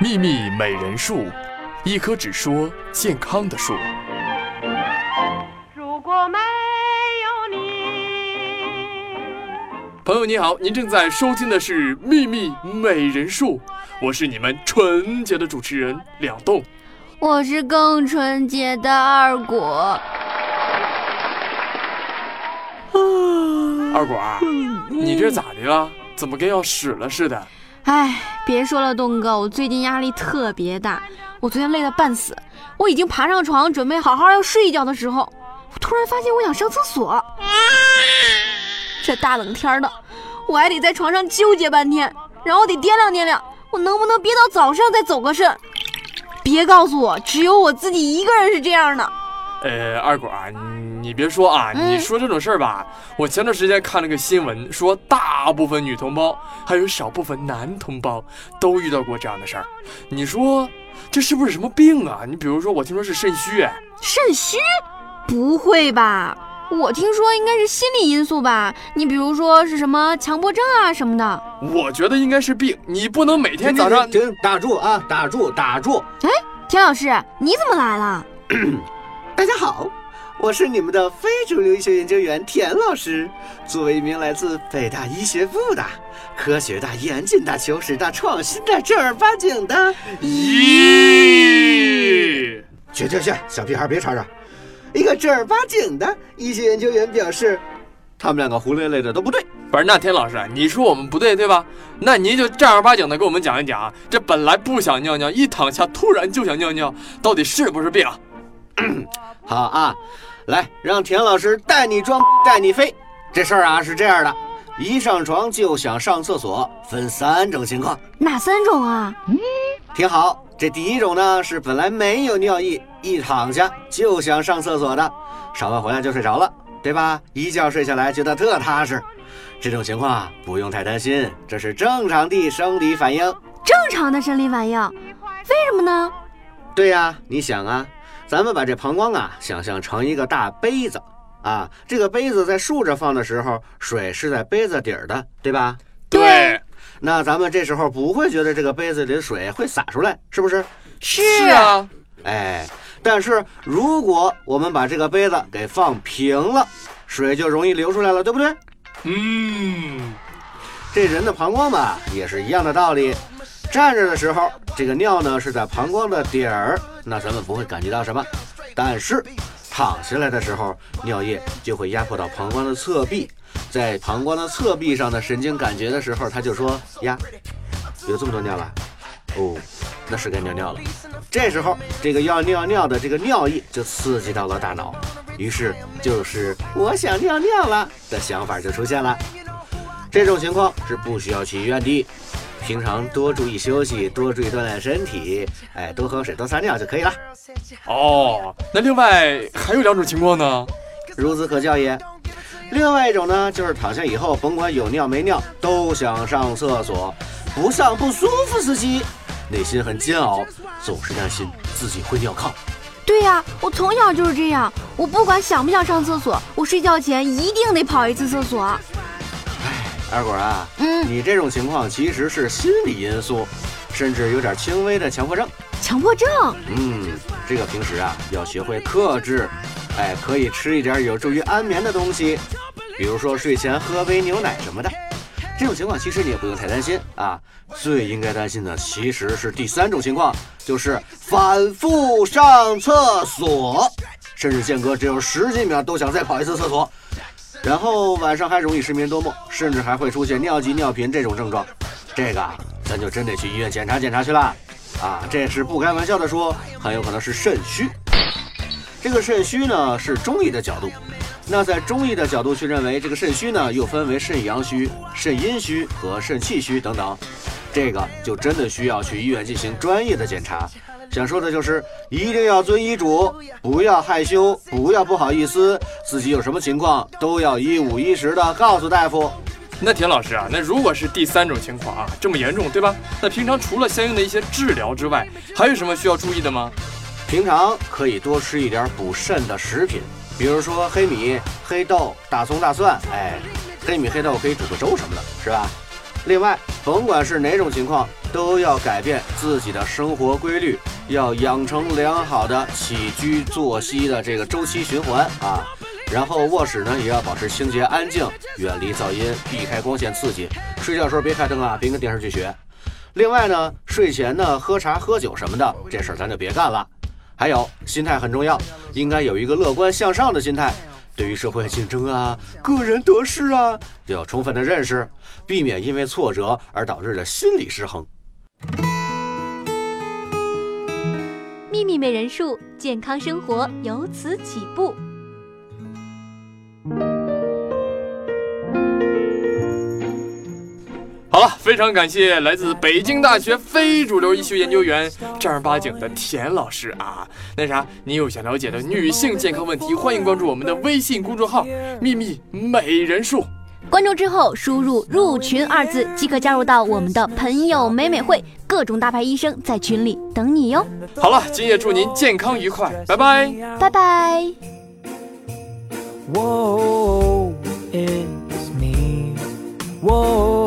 秘密美人树，一棵只说健康的树。如果没有你，朋友你好，您正在收听的是《秘密美人树》，我是你们纯洁的主持人两栋。我是更纯洁的二果。二果，你这咋的了？怎么跟要屎了似的？哎，别说了，东哥，我最近压力特别大，我昨天累得半死，我已经爬上床准备好好要睡一觉的时候，我突然发现我想上厕所。这大冷天的，我还得在床上纠结半天，然后得掂量掂量，我能不能憋到早上再走个肾。别告诉我，只有我自己一个人是这样的。呃，二果你，你别说啊，嗯你说这种事儿吧，我前段时间看了个新闻，说大部分女同胞还有少部分男同胞都遇到过这样的事儿。你说这是不是什么病啊？你比如说，我听说是肾虚，哎，肾虚？不会吧？我听说应该是心理因素吧。你比如说是什么强迫症啊什么的。我觉得应该是病。你不能每天早上停，停打住啊！打住，打住！哎田老师，你怎么来了？大家好，我是你们的非主流医学研究员田老师。作为一名来自北大医学部的、科学的、严谨的、求实的、创新的、正儿八经的，咦，去去去，小屁孩别吵吵。一个正儿八经的医学研究员表示，他们两个胡咧咧的都不对。不是，那田老师，你说我们不对对吧？那您就正儿八经的给我们讲一讲，这本来不想尿尿，一躺下突然就想尿尿，到底是不是病？好啊，来，让田老师带你装，带你飞。这事儿啊是这样的，一上床就想上厕所，分三种情况。哪三种啊？听好，这第一种呢是本来没有尿意，一躺下就想上厕所的，上完回来就睡着了，对吧？一觉睡下来觉得特踏实。这种情况啊不用太担心，这是正常的生理反应。正常的生理反应。为什么呢？对呀、你想啊，咱们把这膀胱啊想象成一个大杯子啊，这个杯子在竖着放的时候，水是在杯子底儿的，对吧？对那咱们这时候不会觉得这个杯子里的水会洒出来，是不是？是是啊，哎，但是如果我们把这个杯子给放平了，水就容易流出来了，对不对？嗯，这人的膀胱吧，也是一样的道理。站着的时候，这个尿呢是在膀胱的底儿，那咱们不会感觉到什么。但是躺下来的时候，尿液就会压迫到膀胱的侧壁，在膀胱的侧壁上的神经感觉的时候，他就说呀，有这么多尿了，哦，那是该尿尿了。这时候，这个要尿尿的这个尿液就刺激到了大脑，于是就是我想尿尿了的想法就出现了。这种情况是不需要去医院的，平常多注意休息，多注意锻炼身体，哎，多喝水，多撒尿就可以了。哦，那另外还有两种情况呢。孺子可教也。另外一种呢，就是躺下以后，甭管有尿没尿，都想上厕所，不上不舒服司机，内心很煎熬，总是担心自己会尿炕。对呀、我从小就是这样。我不管想不想上厕所，我睡觉前一定得跑一次厕所。二果啊，嗯，你这种情况其实是心理因素，甚至有点轻微的强迫症。强迫症。嗯，这个平时啊要学会克制，哎，可以吃一点有助于安眠的东西，比如说睡前喝杯牛奶什么的。这种情况其实你也不用太担心啊，最应该担心的其实是第三种情况，就是反复上厕所，甚至间隔只有十几秒都想再跑一次厕所，然后晚上还容易失眠多梦，甚至还会出现尿急尿频这种症状。这个咱就真得去医院检查检查去了。啊，这是不开玩笑的说，很有可能是肾虚。这个肾虚呢是中医的角度，那在中医的角度去认为，这个肾虚呢又分为肾阳虚、肾阴虚和肾气虚等等，这个就真的需要去医院进行专业的检查。想说的就是，一定要遵医嘱，不要害羞，不要不好意思，自己有什么情况都要一五一十的告诉大夫。那田老师啊，那如果是第三种情况啊，这么严重，对吧？那平常除了相应的一些治疗之外，还有什么需要注意的吗？平常可以多吃一点补肾的食品，比如说黑米、黑豆、大葱、大蒜，哎，黑米、黑豆可以煮个粥什么的，是吧？另外，甭管是哪种情况，都要改变自己的生活规律，要养成良好的起居作息的这个周期循环啊。然后卧室呢也要保持清洁安静，远离噪音，避开光线刺激。睡觉的时候别开灯啊，别跟电视剧学。另外呢，睡前呢喝茶喝酒什么的，这事儿咱就别干了。还有心态很重要，应该有一个乐观向上的心态。对于社会竞争啊、个人得失啊，要充分的认识，避免因为挫折而导致的心理失衡。秘密美人术，健康生活由此起步。好了，非常感谢来自北京大学非主流医学研究员正儿八经的田老师啊。那啥，你有想了解的女性健康问题，欢迎关注我们的微信公众号“秘密美人术”。关注之后，输入“入群”二字即可加入到我们的朋友美美会，各种大牌医生在群里等你哟。好了，今夜祝您健康愉快，拜拜，拜拜。Whoa, it's me. Whoa.